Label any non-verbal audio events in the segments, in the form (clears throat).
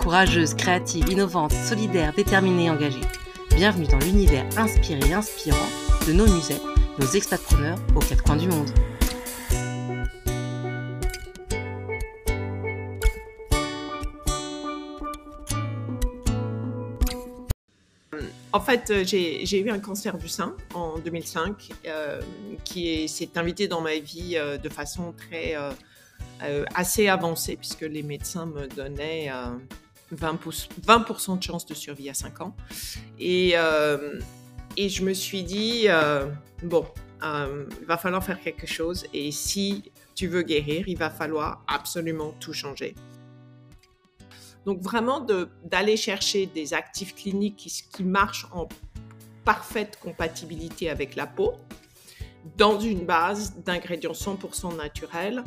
Courageuses, créatives, innovantes, solidaires, déterminées et engagées. Bienvenue dans l'univers inspiré et inspirant de nos musées, nos expatpreneurs aux quatre coins du monde. En fait, euh, j'ai eu un cancer du sein en 2005 euh, qui s'est invité dans ma vie euh, de façon très assez avancée puisque les médecins me donnaient 20%, 20 de chance de survie à 5 ans. Et, et je me suis dit, bon, il va falloir faire quelque chose et si tu veux guérir, il va falloir absolument tout changer. Donc vraiment d'aller chercher des actifs cliniques qui, marchent en parfaite compatibilité avec la peau, dans une base d'ingrédients 100% naturels,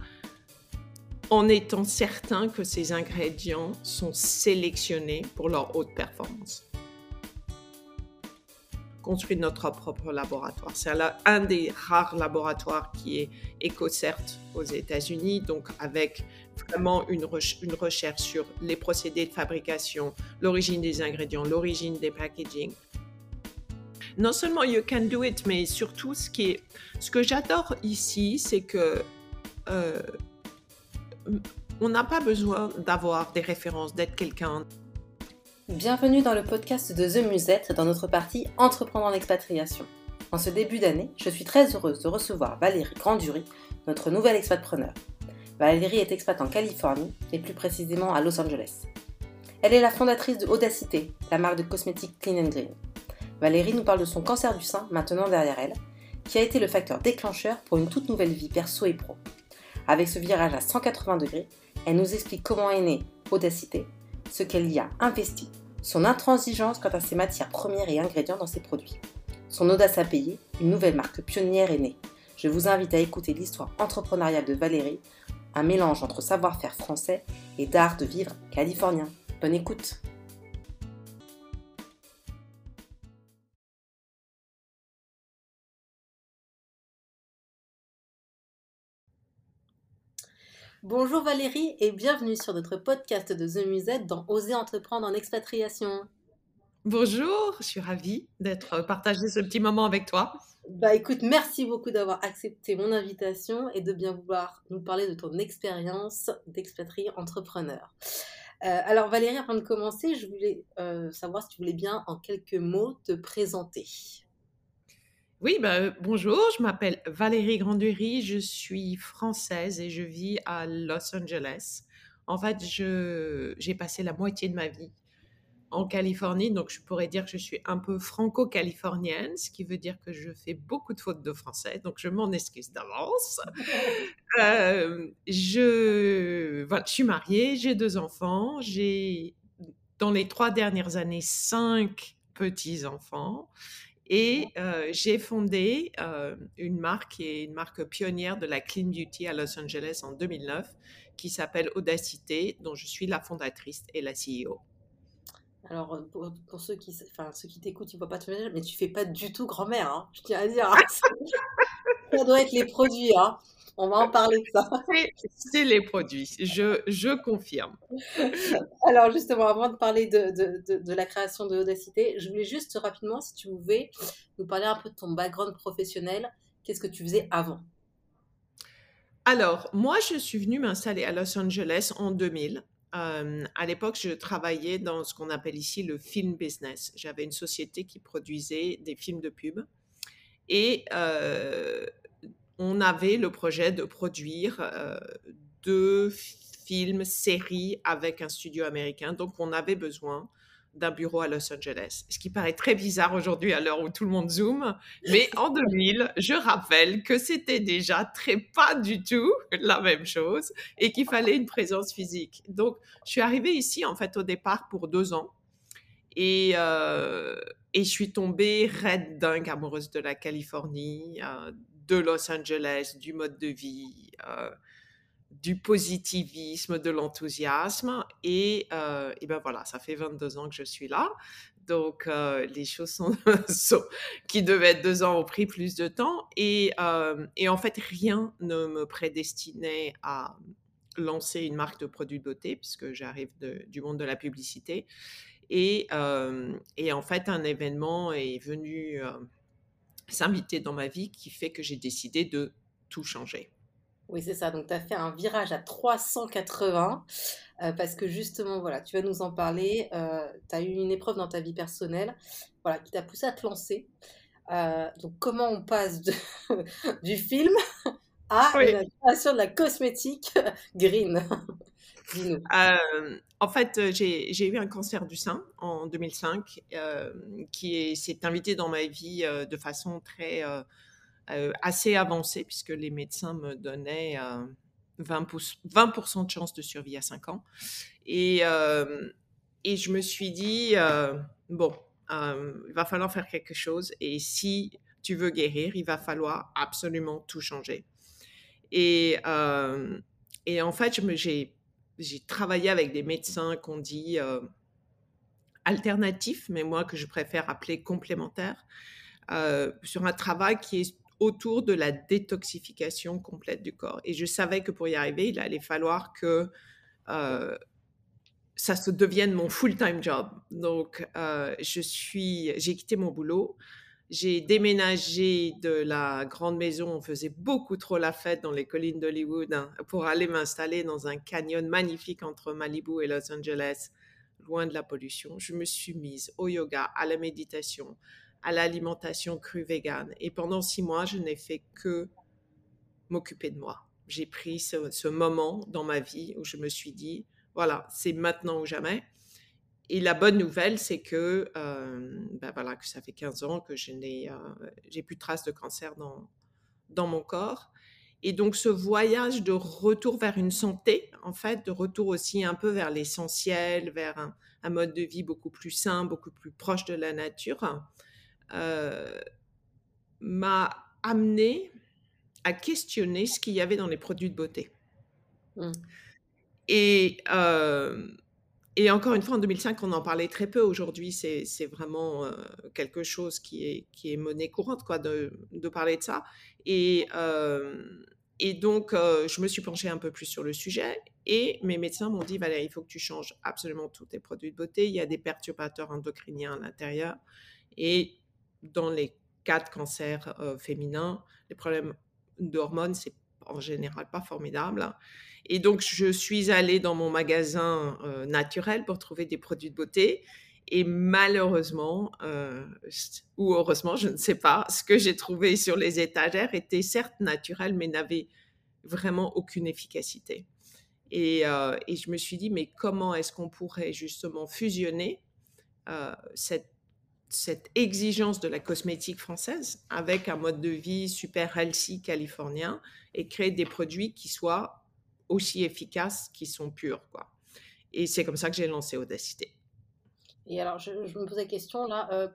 en étant certain que ces ingrédients sont sélectionnés pour leur haute performance construit notre propre laboratoire. C'est un des rares laboratoires qui est EcoCert aux États-Unis, donc avec vraiment une, une recherche sur les procédés de fabrication, l'origine des ingrédients, l'origine des packaging. Non seulement you can do it, mais surtout ce, qui est, ce que j'adore ici, c'est que euh, on n'a pas besoin d'avoir des références, d'être quelqu'un. Bienvenue dans le podcast de The Musette dans notre partie Entreprendre en expatriation. En ce début d'année, je suis très heureuse de recevoir Valérie Grandury, notre nouvelle expatpreneur. Valérie est expat en Californie et plus précisément à Los Angeles. Elle est la fondatrice de Audacité, la marque de cosmétiques Clean and Green. Valérie nous parle de son cancer du sein maintenant derrière elle, qui a été le facteur déclencheur pour une toute nouvelle vie perso et pro. Avec ce virage à 180 degrés, elle nous explique comment est née Audacité, ce qu'elle y a investi, son intransigeance quant à ses matières premières et ingrédients dans ses produits. Son audace à payer, une nouvelle marque pionnière est née. Je vous invite à écouter l'histoire entrepreneuriale de Valérie, un mélange entre savoir-faire français et d'art de vivre californien. Bonne écoute Bonjour Valérie et bienvenue sur notre podcast de The Musette dans Oser entreprendre en expatriation. Bonjour, je suis ravie d'être partagé ce petit moment avec toi. Bah écoute, merci beaucoup d'avoir accepté mon invitation et de bien vouloir nous parler de ton expérience d'expatrié entrepreneur. Euh, alors Valérie, avant de commencer, je voulais euh, savoir si tu voulais bien en quelques mots te présenter. Oui, bah, bonjour, je m'appelle Valérie Grandury, je suis française et je vis à Los Angeles. En fait, j'ai passé la moitié de ma vie en Californie, donc je pourrais dire que je suis un peu franco-californienne, ce qui veut dire que je fais beaucoup de fautes de français, donc je m'en excuse d'avance. (laughs) Euh, je, je suis mariée, j'ai deux enfants, j'ai dans les trois dernières années cinq petits-enfants. Et euh, j'ai fondé euh, une marque qui est une marque pionnière de la clean beauty à Los Angeles en 2009 qui s'appelle Audacité, dont je suis la fondatrice et la CEO. Alors, pour, ceux qui, enfin, ceux qui t'écoutent, ils ne voient pas tout mais tu fais pas du tout grand-mère, hein, je tiens à dire. Hein. (laughs) ça doit être les produits, hein. On va en parler de ça. C'est les produits, je, je, confirme. (laughs) Alors justement, avant de parler de, de, de, la création de Audacité, je voulais juste rapidement, si tu pouvais, nous parler un peu de ton background professionnel. Qu'est-ce que tu faisais avant? Alors, moi, je suis venue m'installer à Los Angeles en 2000. Euh, à l'époque, je travaillais dans ce qu'on appelle ici le film business. J'avais une société qui produisait des films de pub. Et euh, on avait le projet de produire euh, deux films, séries avec un studio américain. Donc, on avait besoin d'un bureau à Los Angeles. Ce qui paraît très bizarre aujourd'hui à l'heure où tout le monde zoome. Mais en 2000, je rappelle que c'était déjà très pas du tout la même chose et qu'il fallait une présence physique. Donc, je suis arrivée ici, en fait, au départ pour deux ans. Et, euh, et je suis tombée raide dingue amoureuse de la Californie, euh, de Los Angeles, du mode de vie. Euh, du positivisme, de l'enthousiasme. Et, euh, et, ben voilà, ça fait 22 ans que je suis là. Donc, euh, les choses (laughs) sont, qui devaient être deux ans ont pris plus de temps. Et, euh, et en fait, rien ne me prédestinait à lancer une marque de produits de beauté, puisque j'arrive du monde de la publicité. Et, et, en fait, un événement est venu s'inviter dans ma vie qui fait que j'ai décidé de tout changer. Oui, c'est ça. Donc, tu as fait un virage à 380 euh, parce que justement, voilà, tu vas nous en parler. Euh, tu as eu une épreuve dans ta vie personnelle voilà, qui t'a poussé à te lancer. Euh, donc, comment on passe (laughs) du film à la création de la cosmétique (laughs) green? En fait, j'ai eu un cancer du sein en 2005 qui s'est invité dans ma vie de façon très euh, assez avancé puisque les médecins me donnaient 20%, euh, 20 de chance de survie à 5 ans. Et, euh, je me suis dit, bon, il va falloir faire quelque chose. Et si tu veux guérir, il va falloir absolument tout changer. Et en fait, j'ai travaillé avec des médecins qu'on dit alternatifs, mais moi que je préfère appeler complémentaires, sur un travail qui est autour de la détoxification complète du corps. Et je savais que pour y arriver, il allait falloir que euh, ça se devienne mon full-time job. Donc, euh, je j'ai quitté mon boulot. J'ai déménagé de la grande maison. On faisait beaucoup trop la fête dans les collines d'Hollywood hein, pour aller m'installer dans un canyon magnifique entre Malibu et Los Angeles, loin de la pollution. Je me suis mise au yoga, à la méditation, à l'alimentation crue végane. Et pendant six mois, je n'ai fait que m'occuper de moi. J'ai pris ce, moment dans ma vie où je me suis dit, voilà, c'est maintenant ou jamais. Et la bonne nouvelle, c'est que, euh, ben voilà, que ça fait 15 ans que je n'ai euh, j'ai plus de traces de cancer dans, dans mon corps. Et donc, ce voyage de retour vers une santé, en fait, de retour aussi un peu vers l'essentiel, vers un, un, mode de vie beaucoup plus sain, beaucoup plus proche de la nature, euh, m'a amené à questionner ce qu'il y avait dans les produits de beauté. Mmh. Et, euh, et encore une fois, en 2005, on en parlait très peu. Aujourd'hui, c'est vraiment euh, quelque chose qui est, monnaie courante, quoi, de, parler de ça. Et, et donc, je me suis penchée un peu plus sur le sujet. Et mes médecins m'ont dit, Valérie, il faut que tu changes absolument tous tes produits de beauté. Il y a des perturbateurs endocriniens à l'intérieur. Et dans les cas de cancer euh, féminin, les problèmes d'hormones, c'est en général pas formidable. Et donc, je suis allée dans mon magasin euh, naturel pour trouver des produits de beauté. Et malheureusement, euh, ou heureusement, je ne sais pas, ce que j'ai trouvé sur les étagères était certes naturel, mais n'avait vraiment aucune efficacité. Et, et, je me suis dit, mais comment est-ce qu'on pourrait justement fusionner cette cette exigence de la cosmétique française avec un mode de vie super healthy californien et créer des produits qui soient aussi efficaces, qui sont purs. Quoi. Et c'est comme ça que j'ai lancé Audacité. Et alors, je, me pose la question là, euh,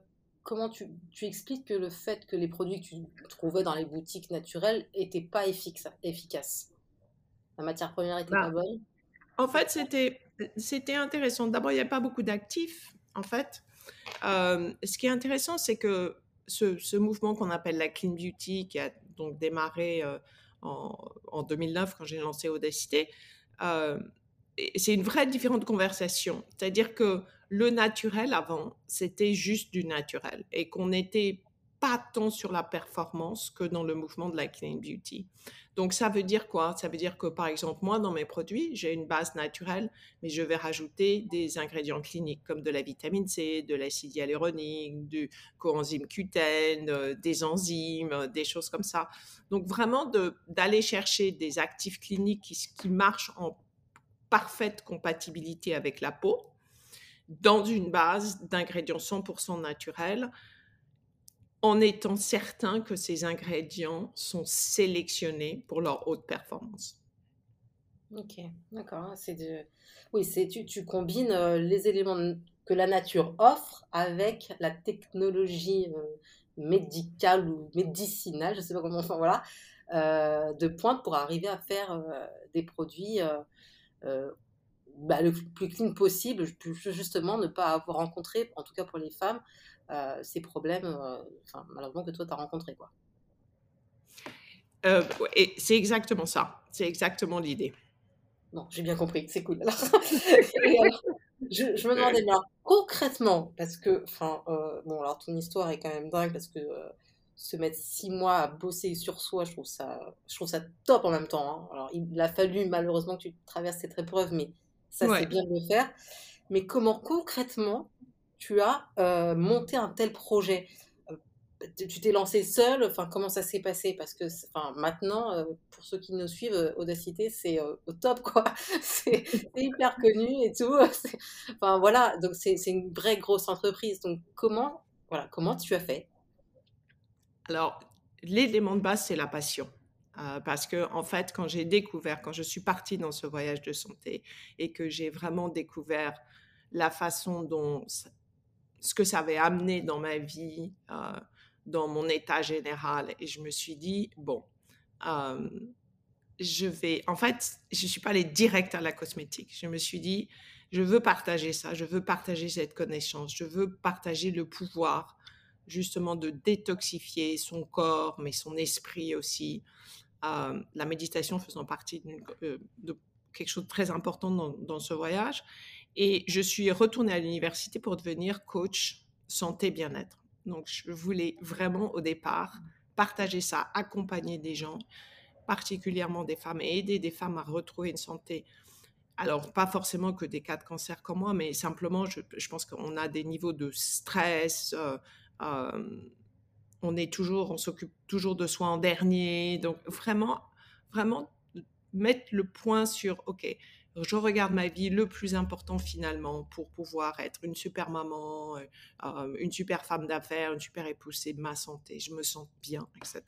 comment tu, expliques que le fait que les produits que tu trouvais dans les boutiques naturelles n'étaient pas efficaces? La matière première n'était bah, pas bonne? En fait, c'était, c'était intéressant. D'abord, il n'y a pas beaucoup d'actifs, en fait. Euh, ce qui est intéressant, c'est que ce, mouvement qu'on appelle la clean beauty, qui a donc démarré euh, en, 2009 quand j'ai lancé Audacité, euh, c'est une vraie différente conversation. C'est-à-dire que le naturel avant, c'était juste du naturel et qu'on n'était pas tant sur la performance que dans le mouvement de la clean beauty. Donc, ça veut dire quoi? Ça veut dire que, par exemple, moi, dans mes produits, j'ai une base naturelle, mais je vais rajouter des ingrédients cliniques comme de la vitamine C, de l'acide hyaluronique, du coenzyme Q10, euh, des enzymes, euh, des choses comme ça. Donc, vraiment, d'aller chercher des actifs cliniques qui, qui marchent en parfaite compatibilité avec la peau dans une base d'ingrédients 100% naturels en étant certain que ces ingrédients sont sélectionnés pour leur haute performance. Ok, d'accord. C'est de... Oui, c'est tu, combines euh, les éléments que la nature offre avec la technologie euh, médicale ou médicinale, je ne sais pas comment, enfin voilà, euh, de pointe pour arriver à faire des produits bah, le plus clean possible, justement ne pas avoir rencontré, en tout cas pour les femmes, ces problèmes, euh, enfin, malheureusement, que toi, tu as rencontrés. Quoi. Euh, et c'est exactement ça. C'est exactement l'idée. Non, j'ai bien compris. C'est cool. (laughs) je, me demandais, concrètement, parce que, enfin, bon, alors ton histoire est quand même dingue parce que se mettre six mois à bosser sur soi, je trouve ça, je trouve ça top en même temps. Hein. Alors, il a fallu malheureusement que tu traverses cette épreuve, mais ça, c'est bien de le faire. Mais comment concrètement tu as euh, monté un tel projet euh, tu t'es lancé seul, enfin comment ça s'est passé? Parce que enfin, maintenant, euh, pour ceux qui nous suivent, Audacité c'est au top quoi, (laughs) c'est hyper connu et tout. (laughs) Enfin voilà, donc c'est une vraie grosse entreprise. Donc comment voilà comment tu as fait? Alors l'élément de base c'est la passion. parce que en fait, quand j'ai découvert, quand je suis partie dans ce voyage de santé et que j'ai vraiment découvert la façon dont ce que ça avait amené dans ma vie, euh, dans mon état général. Et je me suis dit, bon, euh, je vais... En fait, je ne suis pas allée direct à la cosmétique. Je me suis dit, je veux partager ça, je veux partager cette connaissance, je veux partager le pouvoir justement de détoxifier son corps, mais son esprit aussi. Euh, la méditation faisant partie de quelque chose de très important dans, dans ce voyage. Et je suis retournée à l'université pour devenir coach santé bien-être. Donc, je voulais vraiment au départ partager ça, accompagner des gens, particulièrement des femmes, et aider des femmes à retrouver une santé. Alors, pas forcément que des cas de cancer comme moi, mais simplement, je, pense qu'on a des niveaux de stress. Euh, euh, on est toujours, on s'occupe toujours de soi en dernier. Donc, vraiment, vraiment mettre le point sur, OK, je regarde ma vie, le plus important finalement pour pouvoir être une super maman, euh, euh, une super femme d'affaires, une super épouse, c'est ma santé, je me sens bien, etc.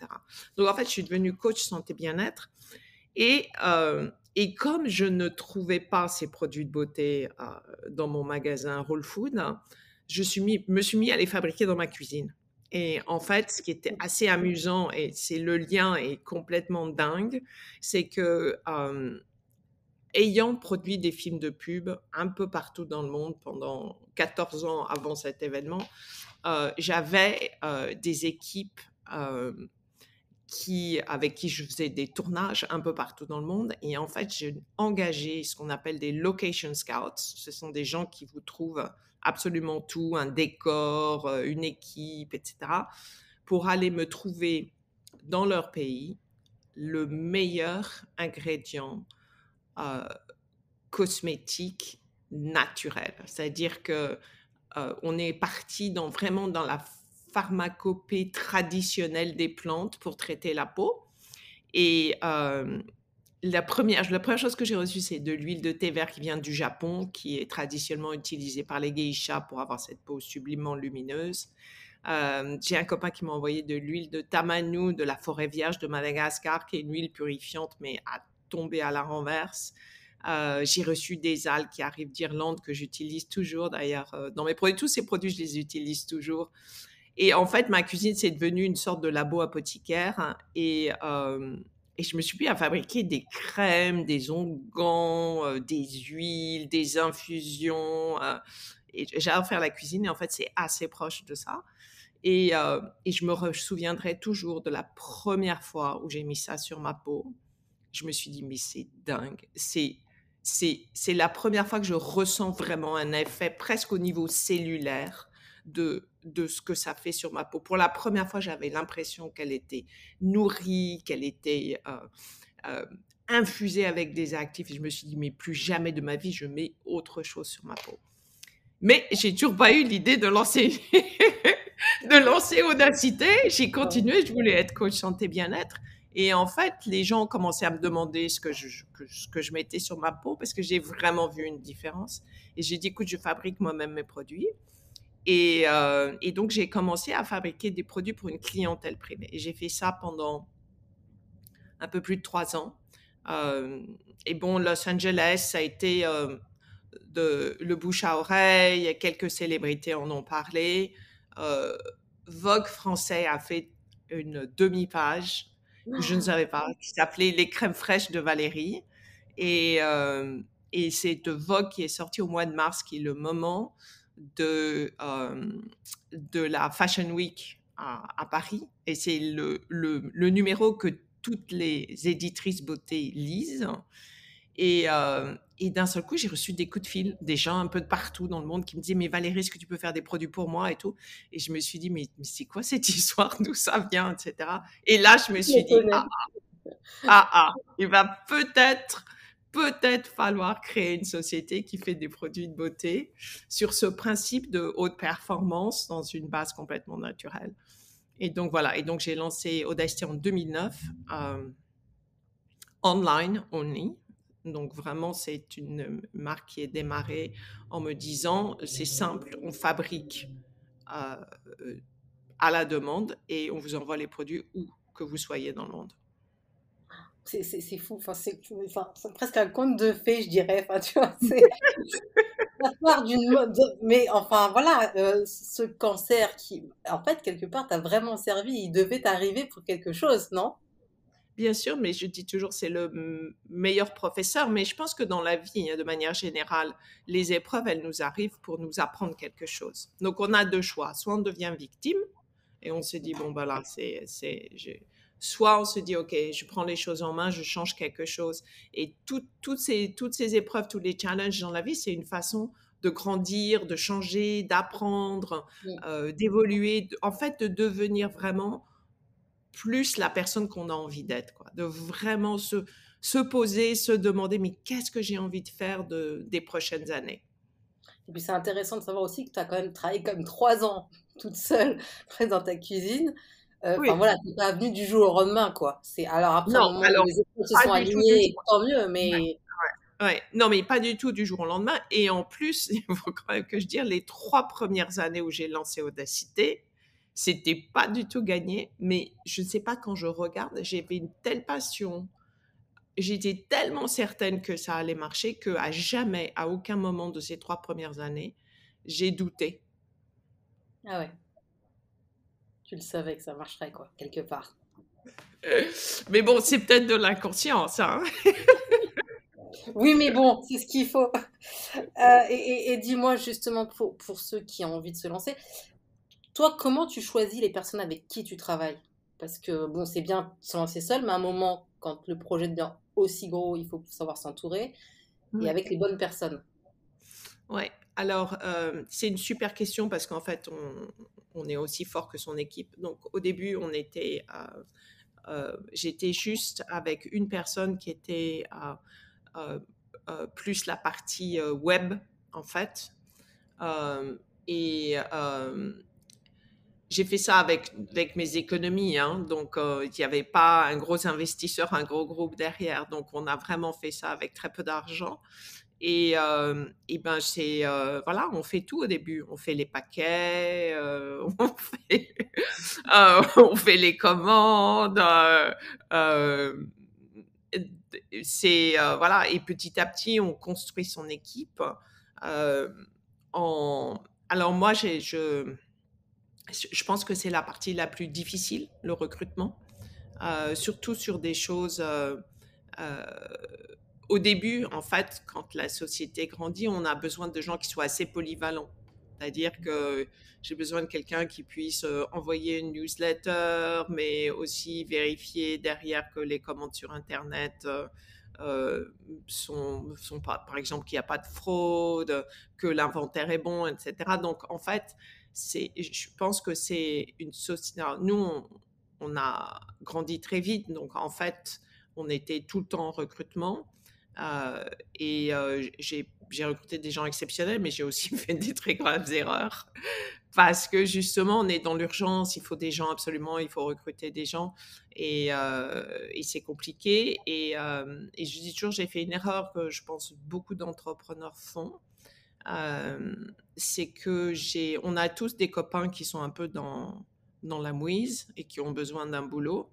Donc en fait, je suis devenue coach santé bien-être. Et, euh, et comme je ne trouvais pas ces produits de beauté dans mon magasin Roll Food, je suis mis, me suis mis à les fabriquer dans ma cuisine. Et en fait, ce qui était assez amusant, et c'est le lien est complètement dingue, c'est que ayant produit des films de pub un peu partout dans le monde pendant 14 ans avant cet événement, euh, j'avais euh, des équipes euh, qui, avec qui je faisais des tournages un peu partout dans le monde. Et en fait, j'ai engagé ce qu'on appelle des location scouts. Ce sont des gens qui vous trouvent absolument tout, un décor, une équipe, etc., pour aller me trouver dans leur pays le meilleur ingrédient euh, cosmétique naturel. C'est-à-dire que euh, on est parti dans, vraiment dans la pharmacopée traditionnelle des plantes pour traiter la peau. Et euh, la, première, la première chose que j'ai reçue, c'est de l'huile de thé vert qui vient du Japon, qui est traditionnellement utilisée par les geishas pour avoir cette peau sublimement lumineuse. j'ai un copain qui m'a envoyé de l'huile de tamanu de la forêt vierge de Madagascar, qui est une huile purifiante, mais à tomber à la renverse. Euh, j'ai reçu des algues qui arrivent d'Irlande que j'utilise toujours. D'ailleurs, euh, dans mes tous ces produits, je les utilise toujours. Et en fait, ma cuisine, c'est devenu une sorte de labo apothicaire. et, euh, je me suis mis à fabriquer des crèmes, des onguents, des huiles, des infusions. et j'adore faire la cuisine. Et en fait, c'est assez proche de ça. Et je me souviendrai toujours de la première fois où j'ai mis ça sur ma peau. Je me suis dit, mais c'est dingue. C'est c'est la première fois que je ressens vraiment un effet presque au niveau cellulaire de, de ce que ça fait sur ma peau. Pour la première fois, j'avais l'impression qu'elle était nourrie, qu'elle était euh, euh, infusée avec des actifs. Et je me suis dit, mais plus jamais de ma vie, je mets autre chose sur ma peau. Mais j'ai toujours pas eu l'idée de lancer, (laughs) de lancer Audacité. J'ai continué, je voulais être coach santé bien-être. Et en fait, les gens ont commencé à me demander ce que je, mettais sur ma peau parce que j'ai vraiment vu une différence. Et j'ai dit, écoute, je fabrique moi-même mes produits. Et, euh, donc, j'ai commencé à fabriquer des produits pour une clientèle privée. Et j'ai fait ça pendant un peu plus de trois ans. Euh, et bon, Los Angeles, ça a été euh, le bouche à oreille, quelques célébrités en ont parlé. Vogue français a fait une demi-page je ne savais pas, qui s'appelait Les crèmes fraîches de Valérie. Et, euh, c'est Vogue qui est sorti au mois de mars, qui est le moment de, euh, de la Fashion Week à, Paris. Et c'est le, le, le, numéro que toutes les éditrices beauté lisent. Et, euh, et d'un seul coup, j'ai reçu des coups de fil, des gens un peu de partout dans le monde qui me disaient Mais Valérie, est-ce que tu peux faire des produits pour moi et tout? Et je me suis dit Mais, c'est quoi cette (laughs) histoire? D'où ça vient? etc. Et là, je me suis dit ah, ah, ah, ah, il va peut-être, peut-être falloir créer une société qui fait des produits de beauté sur ce principe de haute performance dans une base complètement naturelle. Et donc voilà, et donc j'ai lancé Audacity en 2009, euh, online only, donc vraiment, c'est une marque qui est démarrée en me disant, c'est simple, on fabrique euh, à la demande et on vous envoie les produits où que vous soyez dans le monde. C'est fou, enfin, c'est presque un conte de fées, je dirais. Enfin, tu vois, c'est (laughs) d'une Mais enfin, voilà, euh, ce cancer qui, en fait, quelque part, t'a vraiment servi, il devait t'arriver pour quelque chose, non? Bien sûr, mais je dis toujours c'est le meilleur professeur. Mais je pense que dans la vie, hein, de manière générale, les épreuves, elles nous arrivent pour nous apprendre quelque chose. Donc on a deux choix. Soit on devient victime et on se dit bon voilà, c'est c'est soit on se dit ok, je prends les choses en main, je change quelque chose. Et toutes ces toutes ces épreuves, tous les challenges dans la vie, c'est une façon de grandir, de changer, d'apprendre, euh, d'évoluer, en fait de devenir vraiment plus la personne qu'on a envie d'être, quoi. De vraiment se, se poser, se demander, mais qu'est-ce que j'ai envie de faire de, des prochaines années? Et puis c'est intéressant de savoir aussi que tu as quand même travaillé comme trois ans toute seule (laughs) dans ta cuisine. Euh, enfin voilà, tu pas venu du jour au lendemain, quoi. C'est alors après non, alors, les se sont alignées, tant mieux, mais ouais, non, mais pas du tout du jour au lendemain. Et en plus, (laughs) il faut quand même que je dise, les trois premières années où j'ai lancé Audacité, c'était pas du tout gagné, mais je ne sais pas, quand je regarde, j'avais une telle passion. J'étais tellement certaine que ça allait marcher que à jamais, à aucun moment de ces trois premières années, j'ai douté. Ah ouais. Tu le savais que ça marcherait, quoi, quelque part. mais bon, c'est peut-être de l'inconscience. Hein oui, mais bon, c'est ce qu'il faut. Euh, et, et dis-moi justement, pour, pour, ceux qui ont envie de se lancer, toi, comment tu choisis les personnes avec qui tu travailles? Parce que, bon, c'est bien de se lancer seul, mais à un moment, quand le projet devient aussi gros, il faut savoir s'entourer et mmh. avec les bonnes personnes. Ouais, alors euh, c'est une super question parce qu'en fait, on, est aussi fort que son équipe. Donc au début, on était, euh, euh, j'étais juste avec une personne qui était plus la partie web en fait. et j'ai fait ça avec, mes économies, hein, donc euh, il n'y avait pas un gros investisseur, un gros groupe derrière, donc on a vraiment fait ça avec très peu d'argent. Et, euh, ben c'est euh, voilà, on fait tout au début. On fait les paquets, (laughs) on, fait, on fait les commandes. c'est voilà, et petit à petit, on construit son équipe. alors moi, je je pense que c'est la partie la plus difficile, le recrutement, euh, surtout sur des choses. Euh, euh, au début, en fait, quand la société grandit, on a besoin de gens qui soient assez polyvalents. C'est-à-dire que j'ai besoin de quelqu'un qui puisse envoyer une newsletter, mais aussi vérifier derrière que les commandes sur Internet sont, sont pas, par exemple, qu'il n'y a pas de fraude, que l'inventaire est bon, etc. Donc, en fait, je pense que c'est une société. Nous, on, a grandi très vite, donc en fait, on était tout le temps en recrutement. Euh, et euh, j'ai recruté des gens exceptionnels, mais j'ai aussi (laughs) fait des très graves erreurs parce que justement, on est dans l'urgence, il faut des gens absolument, il faut recruter des gens et, et c'est compliqué. Et, je dis toujours, j'ai fait une erreur que je pense beaucoup d'entrepreneurs font. C'est que j'ai, on a tous des copains qui sont un peu dans, dans la mouise et qui ont besoin d'un boulot.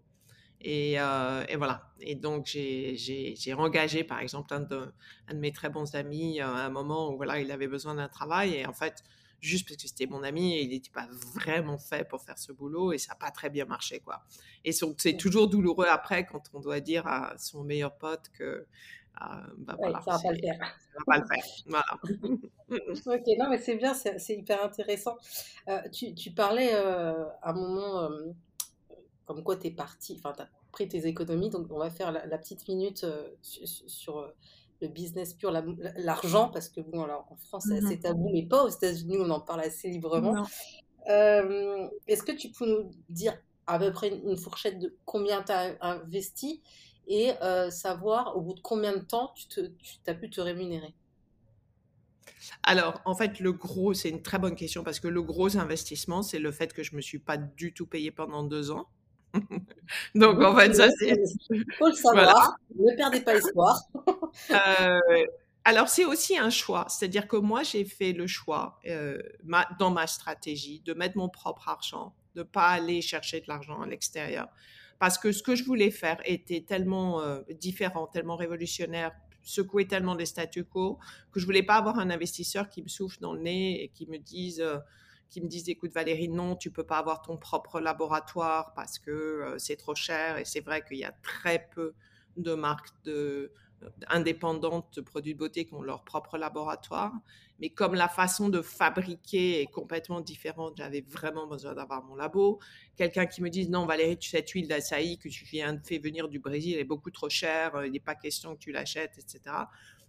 Et, et, voilà. Et donc, j'ai engagé, par exemple, un de, un de, mes très bons amis à un moment où voilà, il avait besoin d'un travail. Et en fait, juste parce que c'était mon ami il n'était pas vraiment fait pour faire ce boulot et ça n'a pas très bien marché quoi. Et c'est toujours douloureux après quand on doit dire à son meilleur pote que ah, bah voilà, ça va pas le faire. (laughs) Ça va pas le faire. Voilà. (laughs) ok, non mais c'est bien, c'est hyper intéressant. Euh, tu, tu, parlais euh, à un moment euh, comme quoi tu es parti, enfin tu as pris tes économies, donc on va faire la, petite minute sur, sur le business pur, l'argent, parce que bon, alors en France c'est assez mmh tabou, mais pas aux États-Unis, on en parle assez librement. Euh, est-ce que tu peux nous dire à peu près une, fourchette de combien tu as investi? Et euh, savoir au bout de combien de temps tu, te, tu as pu te rémunérer alors, en fait, le gros, c'est une très bonne question parce que le gros investissement, c'est le fait que je me suis pas du tout payé pendant deux ans. (laughs) Donc, en fait, ça, c'est. faut le (laughs) savoir. Ne perdez pas espoir. (laughs) Euh, alors, c'est aussi un choix. C'est-à-dire que moi, j'ai fait le choix euh, dans ma stratégie de mettre mon propre argent, de ne pas aller chercher de l'argent à l'extérieur. Parce que ce que je voulais faire était tellement euh, différent, tellement révolutionnaire, secouer tellement les statu quo, que je voulais pas avoir un investisseur qui me souffle dans le nez et qui me dise qui me disent écoute Valérie, non, tu peux pas avoir ton propre laboratoire parce que euh, c'est trop cher. Et c'est vrai qu'il y a très peu de marques de, euh, indépendantes de produits de beauté qui ont leur propre laboratoire. Mais comme la façon de fabriquer est complètement différente, j'avais vraiment besoin d'avoir mon labo. Quelqu'un qui me dise non Valérie, cette huile d'açaï que tu viens de faire venir du Brésil est beaucoup trop chère, euh, il n'est pas question que tu l'achètes, etc.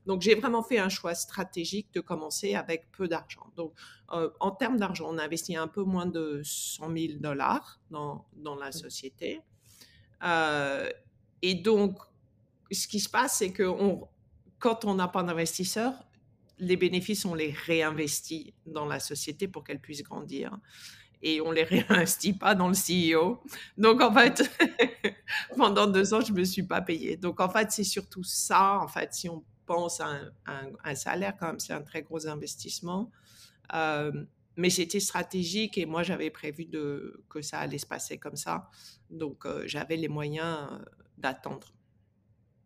Donc, j'ai vraiment fait un choix stratégique de commencer avec peu d'argent. Donc, euh, en termes d'argent, on a investi un peu moins de 100 000 dollars dans, dans la société. Euh, et donc, ce qui se passe, c'est que quand on n'a pas d'investisseur, les bénéfices, on les réinvestit dans la société pour qu'elle puisse grandir. Et on les (laughs) réinvestit pas dans le CEO. Donc, en fait, (laughs) pendant deux ans, je me suis pas payée. Donc, en fait, c'est surtout ça. En fait, si on pense à un, salaire quand même, c'est un très gros investissement. Euh, mais c'était stratégique et moi j'avais prévu que ça allait se passer comme ça. Donc euh, j'avais les moyens euh, d'attendre.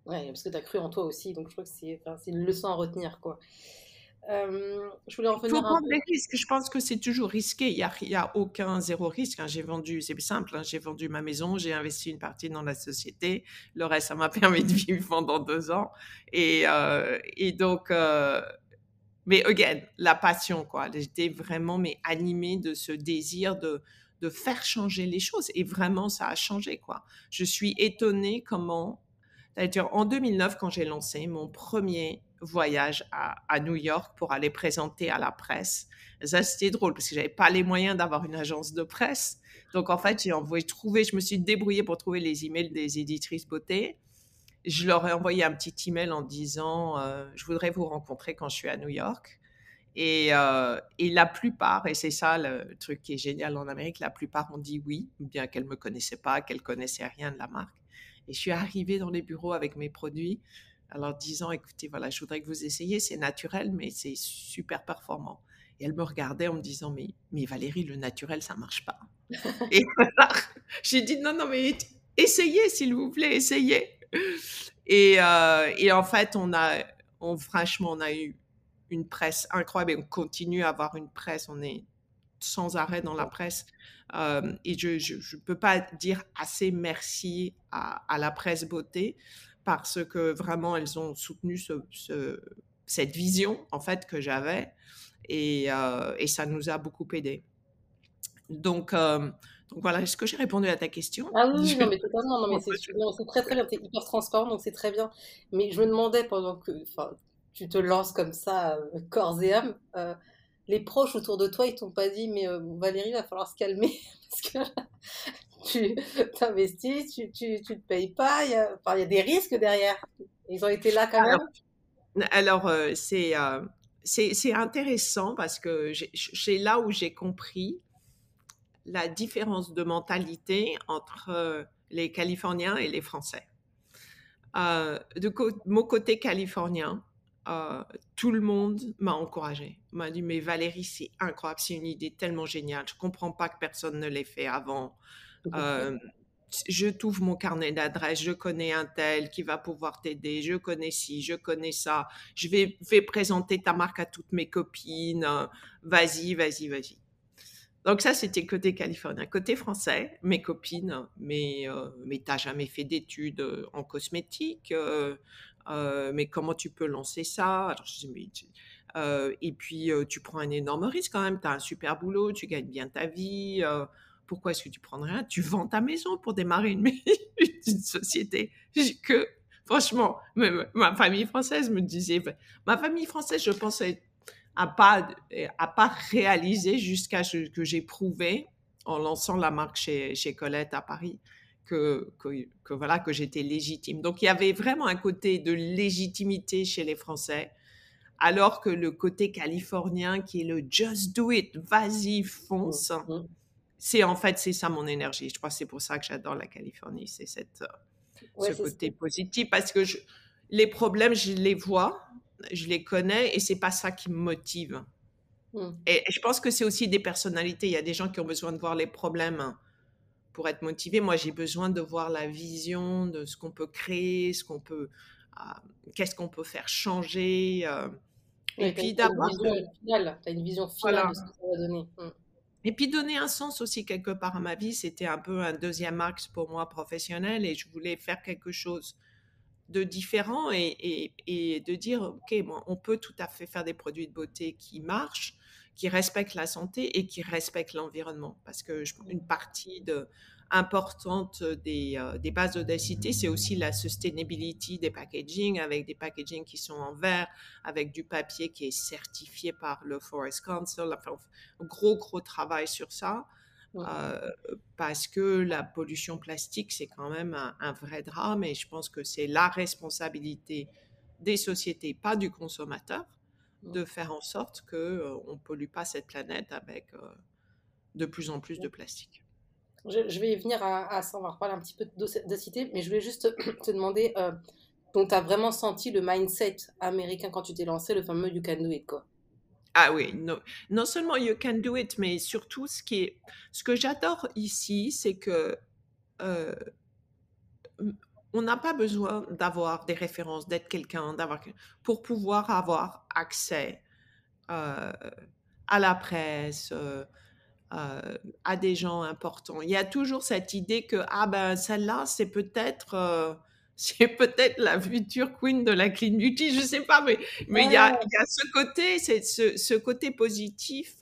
Ouais, parce que tu as cru en toi aussi, donc je crois que c'est une leçon à retenir. quoi. Euh, je voulais en Il faut prendre des risques. Je pense que c'est toujours risqué. Il n'y a, y a aucun zéro risque. Hein. J'ai vendu, c'est simple, hein. j'ai vendu ma maison, j'ai investi une partie dans la société. Le reste, ça m'a (laughs) permis de vivre pendant deux ans. Et, euh, et donc, euh, mais again, la passion, quoi. J'étais vraiment mais animée de ce désir de, de faire changer les choses. Et vraiment, ça a changé, quoi. Je suis étonnée comment, c'est-à-dire en 2009, quand j'ai lancé mon premier voyage à, New York pour aller présenter à la presse. Ça, c'était drôle parce que j'avais pas les moyens d'avoir une agence de presse. Donc, en fait, j'ai envoyé trouver, je me suis débrouillée pour trouver les emails des éditrices beauté. Je leur ai envoyé un petit email en disant euh, Je voudrais vous rencontrer quand je suis à New York. Et, euh, et la plupart, et c'est ça le truc qui est génial en Amérique, la plupart ont dit oui, bien qu'elles ne me connaissaient pas, qu'elles connaissaient rien de la marque. Et je suis arrivée dans les bureaux avec mes produits alors disant, écoutez, voilà, je voudrais que vous essayiez, c'est naturel, mais c'est super performant. Et elle me regardait en me disant, mais, mais Valérie, le naturel, ça marche pas. (laughs) et j'ai dit, non, non, mais essayez, s'il vous plaît, essayez. Et, euh, et, en fait, on a, on, franchement, on a eu une presse incroyable et on continue à avoir une presse. On est sans arrêt dans la presse. Euh, et je ne peux pas dire assez merci à, à la presse beauté parce que vraiment elles ont soutenu ce, cette vision en fait que j'avais et, euh, et, ça nous a beaucoup aidé. Donc, euh, donc voilà, est-ce que j'ai répondu à ta question? Ah oui, non mais totalement, non mais c'est très très bien, tu es hyper transparent donc c'est très bien. Mais je me demandais pendant que tu te lances comme ça, corps et âme, les proches autour de toi ils t'ont pas dit mais Valérie il va falloir se calmer (laughs) parce que tu t'investis, tu, tu, tu te payes pas, il y, a, y a des risques derrière. Ils ont été là quand même. Alors, euh, c'est, euh, c'est intéressant parce que c'est là où j'ai compris la différence de mentalité entre les Californiens et les Français. Euh, de mon côté californien, euh, tout le monde m'a encouragé, m'a dit mais Valérie c'est incroyable, c'est une idée tellement géniale, je comprends pas que personne ne l'ait fait avant. Euh, je t'ouvre mon carnet d'adresses, je connais un tel qui va pouvoir t'aider, je connais ci, je connais ça, je vais, vais présenter ta marque à toutes mes copines, vas-y, vas-y, vas-y. Donc ça, c'était côté californien. Côté français, mes copines, mais, euh, mais t'as jamais fait d'études euh, en cosmétique, euh, euh, mais comment tu peux lancer ça? Mais, Et puis, tu prends un énorme risque quand même, tu as un super boulot, tu gagnes bien ta vie, pourquoi est-ce que tu prendrais rien? Tu vends ta maison pour démarrer une, (laughs) une société. Que, franchement, ma famille française me disait, ma famille française, je pensais à pas, à pas réalisé jusqu'à ce que j'ai prouvé en lançant la marque chez Colette à Paris que, que, voilà que j'étais légitime. Donc il y avait vraiment un côté de légitimité chez les Français, alors que le côté californien qui est le just do it, vas-y fonce, mmh, mmh. c'est en fait c'est ça mon énergie. Je crois que c'est pour ça que j'adore la Californie, c'est cette euh, ce côté positif parce que je, les problèmes je les vois, je les connais et c'est pas ça qui me motive. Hmm. Et, je pense que c'est aussi des personnalités. Il y a des gens qui ont besoin de voir les problèmes pour être motivés. Moi, j'ai besoin de voir la vision de ce qu'on peut créer, ce qu'on peut, euh, qu'est-ce qu'on peut faire changer. Euh. et puis d'avoir. Tu as une vision finale de ce que ça va donner. Hmm. Et puis donner un sens aussi quelque part à ma vie, c'était un peu un deuxième axe pour moi professionnel et je voulais faire quelque chose de différents et, de dire, OK, on peut tout à fait faire des produits de beauté qui marchent, qui respectent la santé et qui respectent l'environnement. Parce que une partie de, importante des, euh, des bases d'audacité, c'est aussi la sustainability des packaging, avec des packaging qui sont en verre, avec du papier qui est certifié par le Forest Council. Enfin, gros, gros travail sur ça. Euh, parce que la pollution plastique, c'est quand même un, vrai drame et je pense que c'est la responsabilité des sociétés, pas du consommateur, de faire en sorte qu'on euh, ne pollue pas cette planète avec euh, de plus en plus de plastique. Je, vais y venir à, ça, on va reparler un petit peu d'audacité, mais je voulais juste te demander, donc tu as vraiment senti le mindset américain quand tu t'es lancé, le fameux You Can Do It, quoi? Ah oui, non, seulement you can do it, mais surtout ce qui est, ce que j'adore ici, c'est que euh, on n'a pas besoin d'avoir des références, d'être quelqu'un, d'avoir pour pouvoir avoir accès euh, à la presse, euh, à des gens importants. Il y a toujours cette idée que ah ben celle-là, c'est peut-être (laughs) c'est peut-être la future queen de la clean beauty, je sais pas, mais mais il y, a, ce côté, c'est ce, côté positif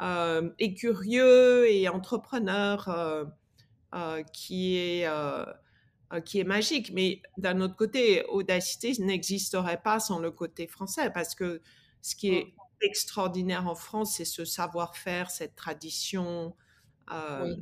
euh, et curieux et entrepreneur euh, euh, qui est qui est magique. Mais d'un autre côté, audacité n'existerait pas sans le côté français, parce que ce qui est extraordinaire en France, c'est ce savoir-faire, cette tradition, euh,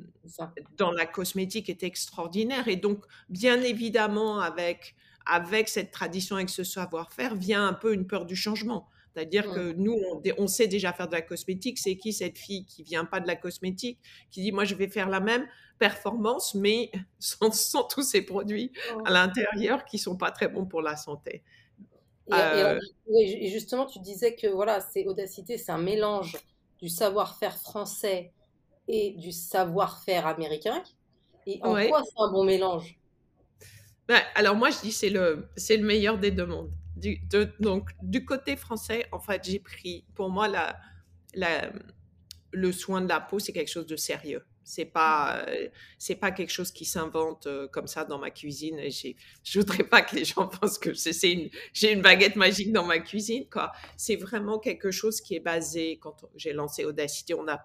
dans la cosmétique est extraordinaire. Et donc, bien évidemment, avec, avec cette tradition, avec ce savoir-faire, vient un peu une peur du changement. C'est-à-dire que nous, on, sait déjà faire de la cosmétique. C'est qui cette fille qui vient pas de la cosmétique, qui dit moi je vais faire la même performance, mais (laughs) sans, tous ces produits à l'intérieur qui sont pas très bons pour la santé. Et, euh, et, justement, tu disais que voilà, c'est audacité, c'est un mélange du savoir-faire français et du savoir-faire américain. Et en quoi c'est un bon mélange? Ben, Alors moi, je dis c'est le, c'est le meilleur des deux mondes. Du, donc, du côté français, en fait, j'ai pris, pour moi, la, la, le soin de la peau, c'est quelque chose de sérieux. C'est pas, c'est pas quelque chose qui s'invente euh, comme ça dans ma cuisine. Et je voudrais pas que les gens (laughs) pensent que c'est une, j'ai une baguette magique dans ma cuisine, quoi. C'est vraiment quelque chose qui est basé, quand j'ai lancé Audacity, on a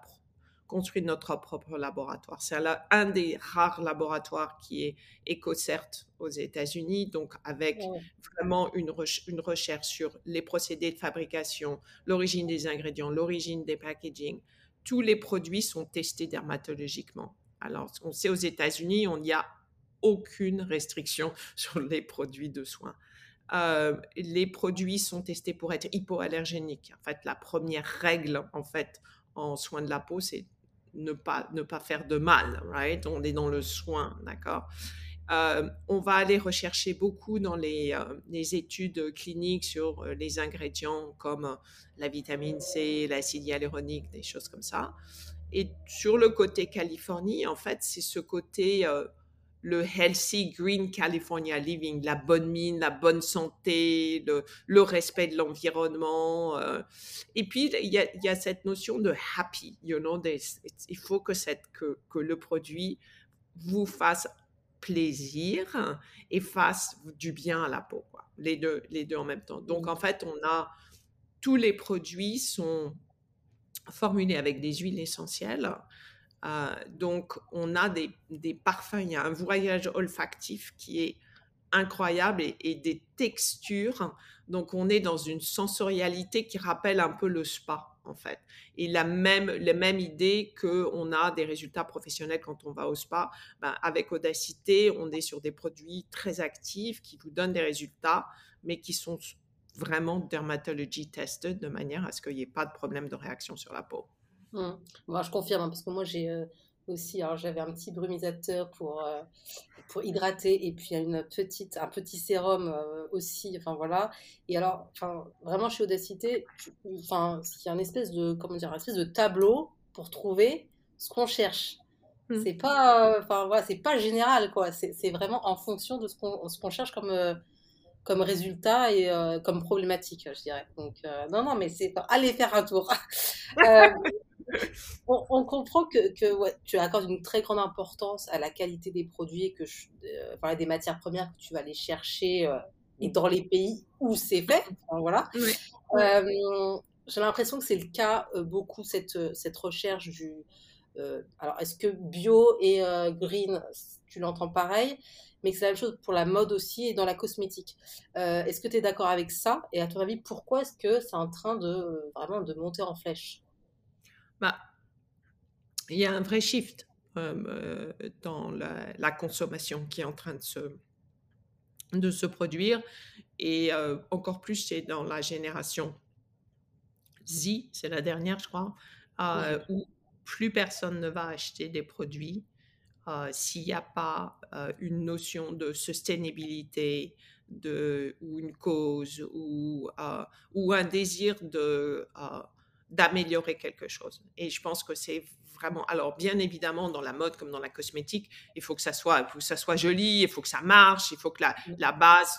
construire notre propre laboratoire. C'est un des rares laboratoires qui est EcoCert aux États-Unis, donc avec vraiment une, une, recherche sur les procédés de fabrication, l'origine des ingrédients, l'origine des packaging. Tous les produits sont testés dermatologiquement. Alors, on sait aux États-Unis, on n'y a aucune restriction (laughs) sur les produits de soins. les produits sont testés pour être hypoallergéniques. En fait, la première règle, en fait, en soins de la peau, c'est ne pas, ne pas faire de mal, right? On est dans le soin, d'accord? Euh, on va aller rechercher beaucoup dans les, euh, les études cliniques sur euh, les ingrédients comme la vitamine C, l'acide hyaluronique, des choses comme ça. Et sur le côté Californie, en fait, c'est ce côté le healthy green California living, la bonne mine, la bonne santé, le, respect de l'environnement. Euh. et puis, il y, a, cette notion de happy, you know, il faut que, que le produit vous fasse plaisir et fasse du bien à la peau, Les, deux, les deux en même temps. Donc, en fait, on a tous les produits sont formulés avec des huiles essentielles euh, donc, on a des, parfums, il y a un voyage olfactif qui est incroyable et, des textures. Donc, on est dans une sensorialité qui rappelle un peu le spa, en fait. Et la même, idée qu'on a des résultats professionnels quand on va au spa. Ben, avec Audacité, on est sur des produits très actifs qui vous donnent des résultats, mais qui sont vraiment dermatology tested de manière à ce qu'il n'y ait pas de problème de réaction sur la peau. Mmh. Moi, je confirme, hein, parce que moi, j'ai euh, aussi, alors j'avais un petit brumisateur pour, euh, pour hydrater, et puis une petite, un petit sérum euh, aussi, enfin voilà. Et alors, enfin, vraiment, chez Audacité, enfin, il y a une espèce de, comment dire, une espèce de tableau pour trouver ce qu'on cherche. Mmh. C'est pas, enfin voilà, c'est pas général, quoi. C'est vraiment en fonction de ce qu'on qu'on cherche comme comme résultat et comme problématique, je dirais. Donc, non, non, mais c'est. Allez faire un tour. (laughs) on, comprend que, tu accordes une très grande importance à la qualité des produits, que je, euh, des matières premières que tu vas aller chercher euh, et dans les pays où c'est fait. voilà. Euh, j'ai l'impression que c'est le cas beaucoup cette, cette recherche du. alors, est-ce que bio et green, tu l'entends pareil mais c'est la même chose pour la mode aussi et dans la cosmétique. est-ce que tu es d'accord avec ça? Et à ton avis, pourquoi est-ce que c'est en train de vraiment de monter en flèche? Bah, il y a un vrai shift euh, dans la, consommation qui est en train de se, de se produire. Et euh, encore plus, c'est dans la génération Z, c'est la dernière, je crois, euh, où plus personne ne va acheter des produits s'il n'y a pas une notion de sustainabilité de, ou une cause ou, ou un désir de d'améliorer quelque chose. Et je pense que c'est vraiment, alors bien évidemment dans la mode comme dans la cosmétique, il faut que ça soit, faut que ça soit joli, il faut que ça marche, il faut que la, mmh. la base,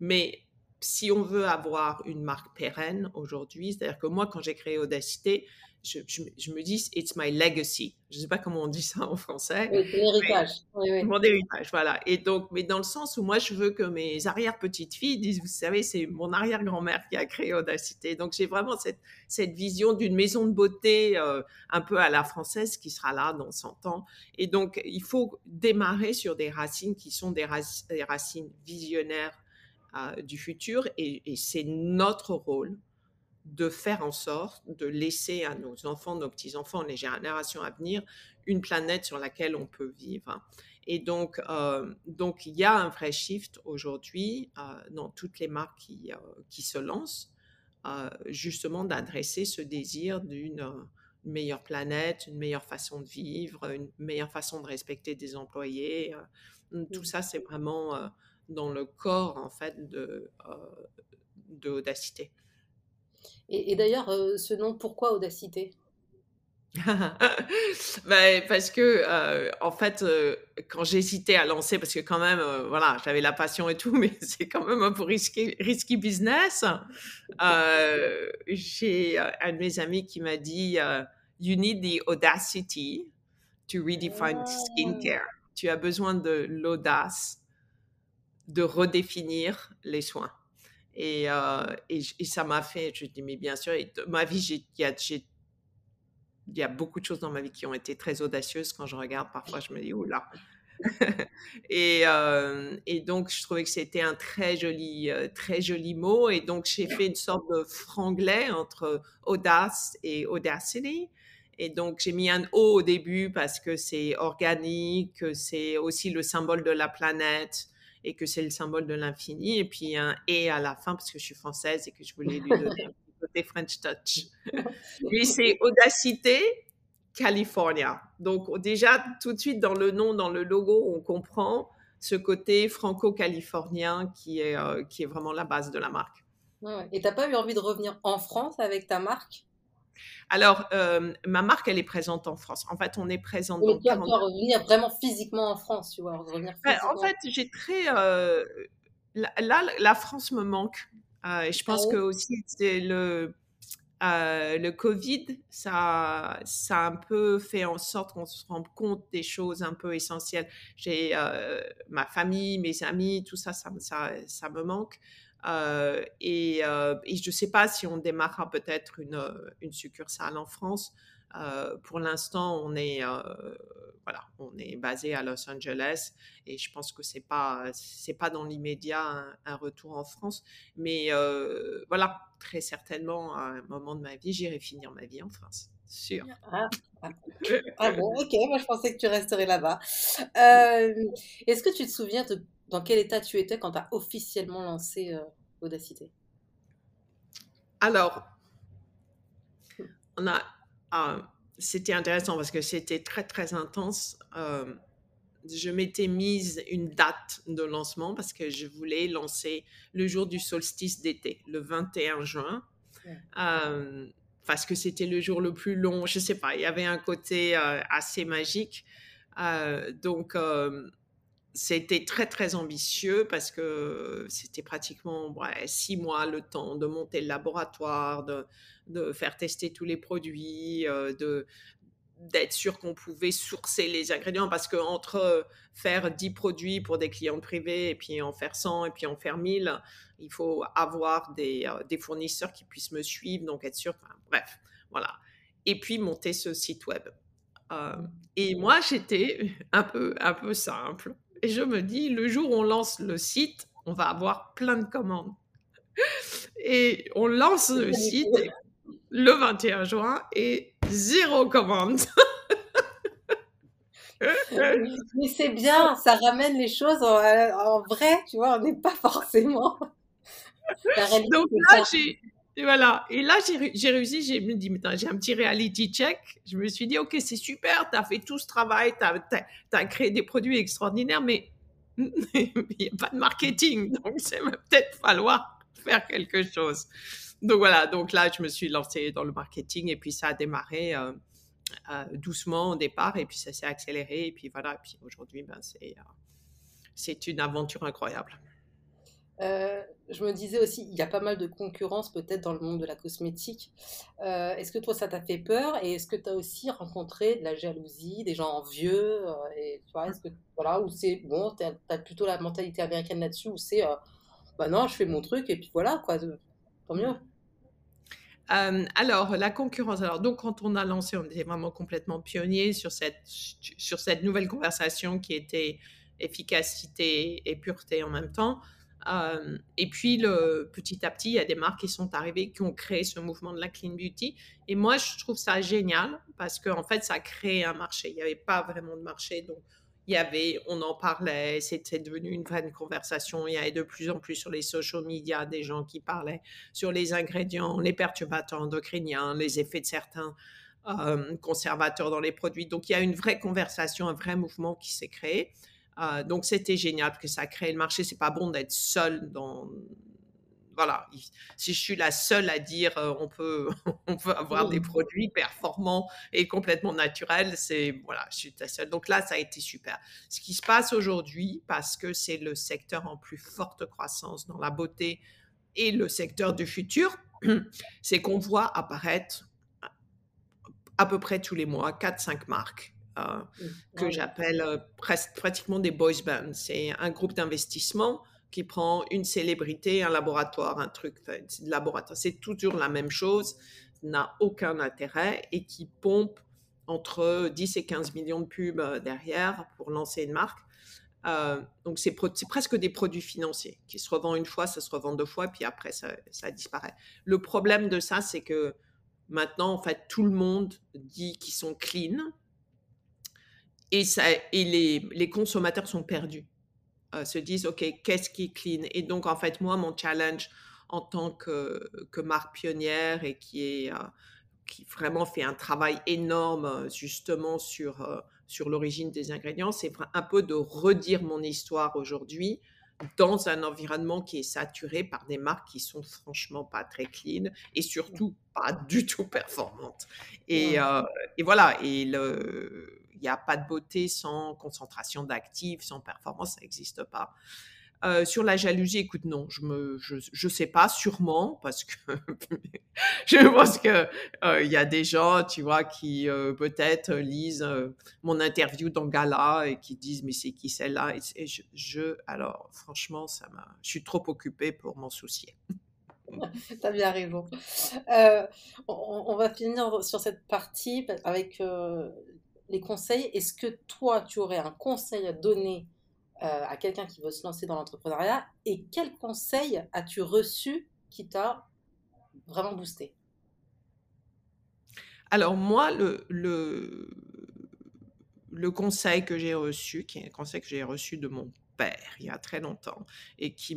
mais si on veut avoir une marque pérenne aujourd'hui, c'est-à-dire que moi quand j'ai créé Audacité, je, je, me dis, it's my legacy. Je ne sais pas comment on dit ça en français. Oui, l'héritage. Mon héritage, voilà. Et donc, mais dans le sens où moi, je veux que mes arrière-petites-filles disent, vous savez, c'est mon arrière-grand-mère qui a créé Audacité. Donc, j'ai vraiment cette, cette vision d'une maison de beauté euh, un peu à la française qui sera là dans 100 ans. Et donc, il faut démarrer sur des racines qui sont des, racines visionnaires euh, du futur. et c'est notre rôle de faire en sorte de laisser à nos enfants, nos petits-enfants, les générations à venir, une planète sur laquelle on peut vivre. Et donc, euh, donc il y a un vrai shift aujourd'hui euh, dans toutes les marques qui, euh, qui se lancent, justement d'adresser ce désir d'une meilleure planète, une meilleure façon de vivre, une meilleure façon de respecter des employés. tout mmh. ça, c'est vraiment dans le corps, en fait, de, d'Audacité. Et, d'ailleurs, euh, ce nom, pourquoi Audacité? (laughs) Ben, parce que euh, en fait euh, quand j'hésitais à lancer parce que quand même voilà j'avais la passion et tout (laughs) mais c'est quand même un peu risqué risky business j'ai un de mes amis qui m'a dit you need the audacity to redefine skincare. Tu as besoin de l'audace de redéfinir les soins et, euh, et, ça m'a fait, je dis, mais bien sûr, ma vie, il y a, beaucoup de choses dans ma vie qui ont été très audacieuses. Quand je regarde, parfois, je me dis, oula. (laughs) et, euh, et, donc, je trouvais que c'était un très joli, euh, très joli mot. Et donc, j'ai fait une sorte de franglais entre audace et audacity. Et donc, j'ai mis un O au début parce que c'est organique, c'est aussi le symbole de la planète et que c'est le symbole de l'infini. Et puis un et à la fin parce que je suis française et que je voulais lui donner (laughs) un côté French touch. Lui, c'est Audacité California. Donc déjà, tout de suite dans le nom, dans le logo, on comprend ce côté franco-californien qui est, euh, qui est vraiment la base de la marque. Et tu n'as pas eu envie de revenir en France avec ta marque? Alors, euh, ma marque, elle est présente en France. En fait, on est présent dans 40... revenir vraiment physiquement en France, tu vois. Revenir en fait, j'ai très... Euh, là, la France me manque. et je pense ah que aussi, c'est le... le Covid, ça, ça a un peu fait en sorte qu'on se rende compte des choses un peu essentielles. J'ai ma famille, mes amis, tout ça, ça, ça, ça me manque. Euh, et, euh, et, je ne sais pas si on démarrera peut-être une, euh, une, succursale en France. pour l'instant, on est voilà, on est basé à Los Angeles et je pense que c'est pas c'est pas dans l'immédiat un, retour en France, mais voilà, très certainement à un moment de ma vie, j'irai finir ma vie en France, sûr. Ah, ah, (laughs) ah bon, ok, moi je pensais que tu resterais là-bas. Est-ce que tu te souviens de dans quel état tu étais quand tu as officiellement lancé euh, Audacité? Alors, on a, ah, c'était intéressant parce que c'était très très intense. Euh, je m'étais mise une date de lancement parce que je voulais lancer le jour du solstice d'été, le 21 juin. Euh, parce que c'était le jour le plus long, je sais pas, il y avait un côté assez magique. donc, c'était très très ambitieux parce que c'était pratiquement six mois le temps de monter le laboratoire, de, faire tester tous les produits, euh, de d'être sûr qu'on pouvait sourcer les ingrédients parce que entre faire 10 produits pour des clients privés et puis en faire 100 et puis en faire 1000, il faut avoir des, euh, des fournisseurs qui puissent me suivre, donc être sûr, bref, voilà. Et puis monter ce site web. Euh, et moi, j'étais un peu, un peu simple. Et je me dis, le jour où on lance le site, on va avoir plein de commandes. (laughs) Et on lance le site le 21 juin et zéro commande. (laughs) Mais c'est bien, ça ramène les choses en, vrai, tu vois, on n'est pas forcément. Donc là, j'ai, et voilà. Et là, j'ai réussi, j'ai me dit, j'ai un petit reality check. Je me suis dit, OK, c'est super, tu as fait tout ce travail, tu as, créé des produits extraordinaires, mais (laughs) il n'y a pas de marketing. Donc, c'est peut-être falloir faire quelque chose. Donc voilà, donc là, je me suis lancée dans le marketing et puis ça a démarré euh, euh, doucement au départ et puis ça s'est accéléré. Et puis voilà, et puis aujourd'hui, ben, c'est euh, une aventure incroyable. Euh, je me disais aussi, il y a pas mal de concurrence peut-être dans le monde de la cosmétique. Euh, est-ce que toi, ça t'a fait peur Et est-ce que tu as aussi rencontré de la jalousie, des gens envieux euh, est-ce que, voilà, Ou c'est, bon, tu as, plutôt la mentalité américaine là-dessus, où c'est, bah non, je fais mon truc et puis voilà, quoi, tant mieux. alors, la concurrence. Alors, donc, quand on a lancé, on était vraiment complètement pionnier sur cette, sur cette nouvelle conversation qui était efficacité et pureté en même temps et puis, petit à petit, il y a des marques qui sont arrivées, qui ont créé ce mouvement de la clean beauty. Et moi, je trouve ça génial parce qu'en en fait, ça crée un marché. Il n'y avait pas vraiment de marché. Donc, il y avait, on en parlait, c'était devenu une vraie conversation. Il y avait de plus en plus sur les social media des gens qui parlaient sur les ingrédients, les perturbateurs endocriniens, les effets de certains conservateurs dans les produits. Donc, il y a une vraie conversation, un vrai mouvement qui s'est créé. Euh, donc c'était génial parce que ça crée le marché. C'est pas bon d'être seul dans voilà, si je suis la seule à dire euh, on peut (laughs) on peut avoir des produits performants et complètement naturels, c'est voilà, je suis la seule. Donc là, ça a été super. Ce qui se passe aujourd'hui, parce que c'est le secteur en plus forte croissance dans la beauté et le secteur du futur, (clears throat) c'est qu'on voit apparaître à peu près tous les mois 4-5 marques. Que j'appelle pratiquement des boys bands. C'est un groupe d'investissement qui prend une célébrité, un laboratoire, un truc, de laboratoire. C'est toujours la même chose, n'a aucun intérêt et qui pompe entre 10 et 15 millions de pubs derrière pour lancer une marque. donc c'est presque des produits financiers qui se revendent une fois, ça se revend deux fois, puis après ça, ça disparaît. Le problème de ça, c'est que maintenant, en fait, tout le monde dit qu'ils sont clean, et, ça, et les, les consommateurs sont perdus. se disent, OK, qu'est-ce qui est clean? Et donc, en fait, moi, mon challenge en tant que, que marque pionnière et qui est qui vraiment fait un travail énorme justement sur, sur l'origine des ingrédients, c'est un peu de redire mon histoire aujourd'hui dans un environnement qui est saturé par des marques qui sont franchement pas très clean et surtout pas du tout performantes. Et, et voilà, et il n'y a pas de beauté sans concentration d'actifs, sans performance, ça n'existe pas. Euh, sur la jalousie, écoute, non, je je, sais pas, sûrement, parce que (laughs) je pense que euh, il y a des gens, tu vois, qui euh, peut-être lisent mon interview dans Gala et qui disent mais c'est qui celle-là? Et, je, alors franchement, ça m'a, je suis trop occupée pour m'en soucier. (laughs) T'as bien raison. On, on, va finir sur cette partie avec les conseils. Est-ce que toi, tu aurais un conseil à donner euh, à quelqu'un qui veut se lancer dans l'entrepreneuriat? Et quel conseil as-tu reçu qui t'a vraiment boosté? Alors moi, le, le, conseil que j'ai reçu, qui est un conseil que j'ai reçu de mon père il y a très longtemps et qui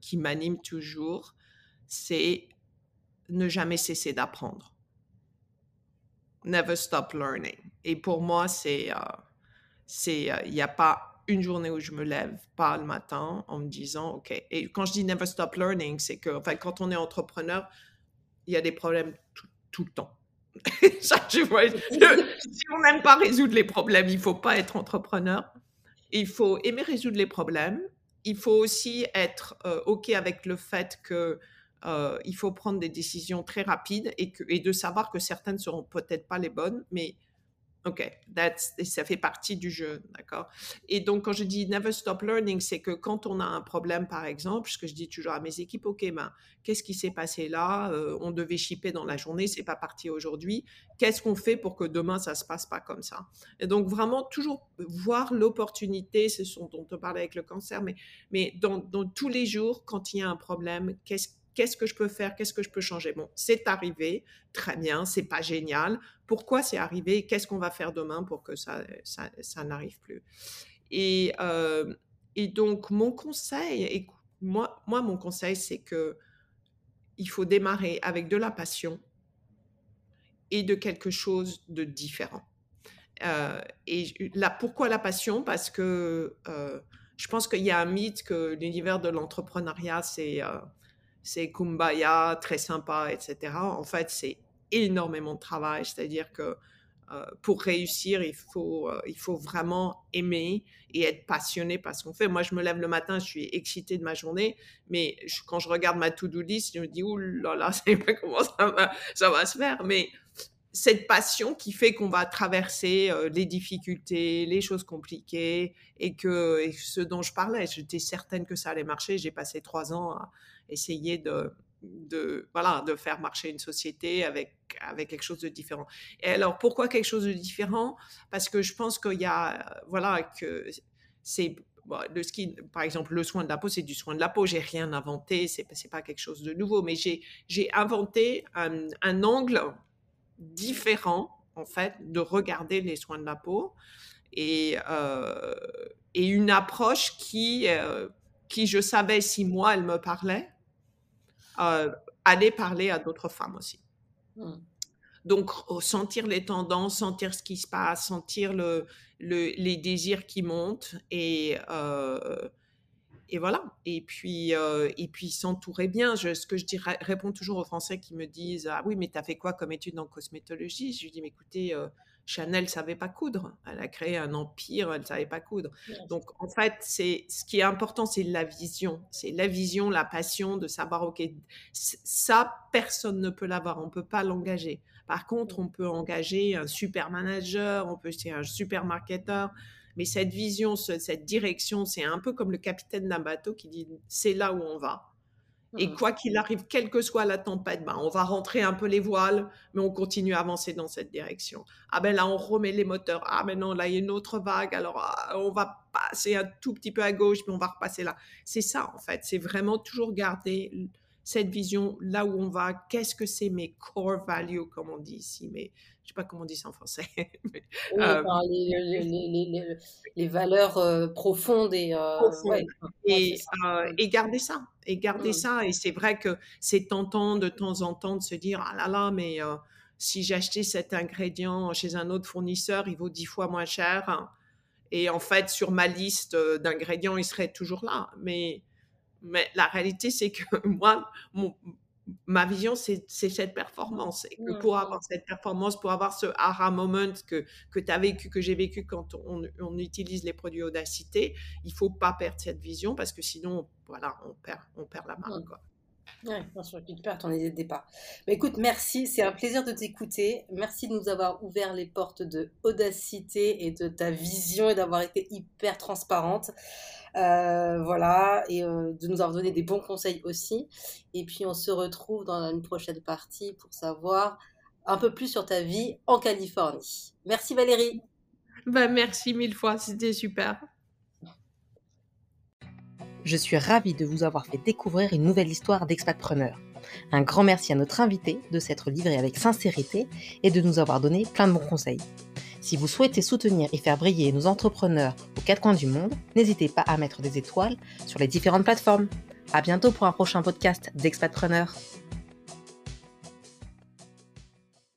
qui m'anime toujours, c'est ne jamais cesser d'apprendre. Never stop learning. Et pour moi, c'est euh, c'est euh, il n'y a pas une journée où je me lève pas le matin en me disant, OK, et quand je dis never stop learning, c'est que enfin, quand on est entrepreneur, il y a des problèmes tout, le temps. (laughs) Si on n'aime pas résoudre les problèmes, il faut pas être entrepreneur. Il faut aimer résoudre les problèmes. Il faut aussi être euh, OK avec le fait que euh, il faut prendre des décisions très rapides et, de savoir que certaines seront peut-être pas les bonnes, mais OK, ça fait partie du jeu, d'accord? Et donc, quand je dis never stop learning, c'est que quand on a un problème, par exemple, ce que je dis toujours à mes équipes, OK, ben, qu'est-ce qui s'est passé là? Euh, On devait shipper dans la journée, c'est pas parti aujourd'hui. Qu'est-ce qu'on fait pour que demain, ça se passe pas comme ça? Et donc, vraiment, toujours voir l'opportunité, ce dont on parlait avec le cancer, mais, mais dans, dans tous les jours, quand il y a un problème, qu'est-ce qu'est-ce que je peux faire, qu'est-ce que je peux changer? Bon, c'est arrivé, très bien, c'est pas génial. Pourquoi c'est arrivé? Qu'est-ce qu'on va faire demain pour que ça, ça, n'arrive plus? Et, euh, et donc, mon conseil, moi, moi, mon conseil, c'est que il faut démarrer avec de la passion et de quelque chose de différent. Euh, et là, pourquoi la passion? Parce que euh, je pense qu'il y a un mythe que l'univers de l'entrepreneuriat, c'est c'est kumbaya, très sympa, etc. En fait, c'est énormément de travail, c'est-à-dire que euh, pour réussir, il faut, euh, il faut vraiment aimer et être passionné par ce qu'on fait. Moi, je me lève le matin, je suis excitée de ma journée, mais quand je regarde ma to-do list, je me dis, ouh là là, (laughs) je sais pas comment ça va, ça va se faire. Mais cette passion qui fait qu'on va traverser euh, les difficultés, les choses compliquées, et que ce dont je parlais, j'étais certaine que ça allait marcher. J'ai passé trois ans à essayer de, de, voilà, de faire marcher une société avec, avec quelque chose de différent. Et alors, pourquoi quelque chose de différent? Parce que je pense qu'il y a, voilà, que c'est le par exemple, le soin de la peau, c'est du soin de la peau. J'ai rien inventé, c'est c'est pas quelque chose de nouveau, mais j'ai inventé un, angle différent en fait de regarder les soins de la peau et euh, et une approche qui euh, qui je savais si moi elle me parlait euh, aller parler à d'autres femmes aussi. Mmh. Donc, sentir les tendances, sentir ce qui se passe, sentir le, les désirs qui montent et, euh, et voilà. Et puis, euh, et puis s'entourer bien. Je, ce que je dirais, réponds toujours aux Français qui me disent Ah oui, mais tu as fait quoi comme étude en cosmétologie? Je lui dis Mais écoutez, Chanel savait pas coudre. Elle a créé un empire, elle savait pas coudre. Donc en fait, c'est ce qui est important, c'est la vision, c'est la vision, la passion de savoir ok, ça personne ne peut l'avoir, on peut pas l'engager. Par contre, on peut engager un super manager, on peut c'est un super marketeur, mais cette vision, cette direction, c'est un peu comme le capitaine d'un bateau qui dit c'est là où on va. Et mmh. quoi qu'il arrive, quelle que soit la tempête, ben, on va rentrer un peu les voiles, mais on continue à avancer dans cette direction. Ah ben là, on remet les moteurs. Ah ben non, là, il y a une autre vague. Alors, ah, on va passer un tout petit peu à gauche, puis on va repasser là. C'est ça, en fait. C'est vraiment toujours garder cette vision, là où on va, qu'est-ce que c'est mes core values, comme on dit ici, mais je sais pas comment on dit ça en français. Euh, les, valeurs euh, profondes et, et, et, garder ça, et garder mmh. ça. Et c'est vrai que c'est tentant de temps en temps de se dire, ah là là, mais si j'achetais cet ingrédient chez un autre fournisseur, il vaut dix fois moins cher. Et en fait, sur ma liste d'ingrédients, il serait toujours là. Mais mais la réalité, c'est que (laughs) moi, ma vision, c'est cette performance. Et que pour avoir cette performance, pour avoir ce aha moment que, que tu as vécu, que j'ai vécu quand on, on, utilise les produits Audacité, il faut pas perdre cette vision parce que sinon, voilà, on perd, on perd la marque. Quoi. Oui, bien sûr, tu perds ton idée de départ. Mais écoute, merci, c'est un plaisir de t'écouter. Merci de nous avoir ouvert les portes de Audacité et de ta vision et d'avoir été hyper transparente. Euh, voilà, et euh, de nous avoir donné des bons conseils aussi. Et puis on se retrouve dans une prochaine partie pour savoir un peu plus sur ta vie en Californie. Merci Valérie. Bah, merci mille fois, c'était super. Je suis ravie de vous avoir fait découvrir une nouvelle histoire d'expatpreneur. Un grand merci à notre invité de s'être livré avec sincérité et de nous avoir donné plein de bons conseils. Si vous souhaitez soutenir et faire briller nos entrepreneurs aux quatre coins du monde, n'hésitez pas à mettre des étoiles sur les différentes plateformes. À bientôt pour un prochain podcast d'Expatpreneur.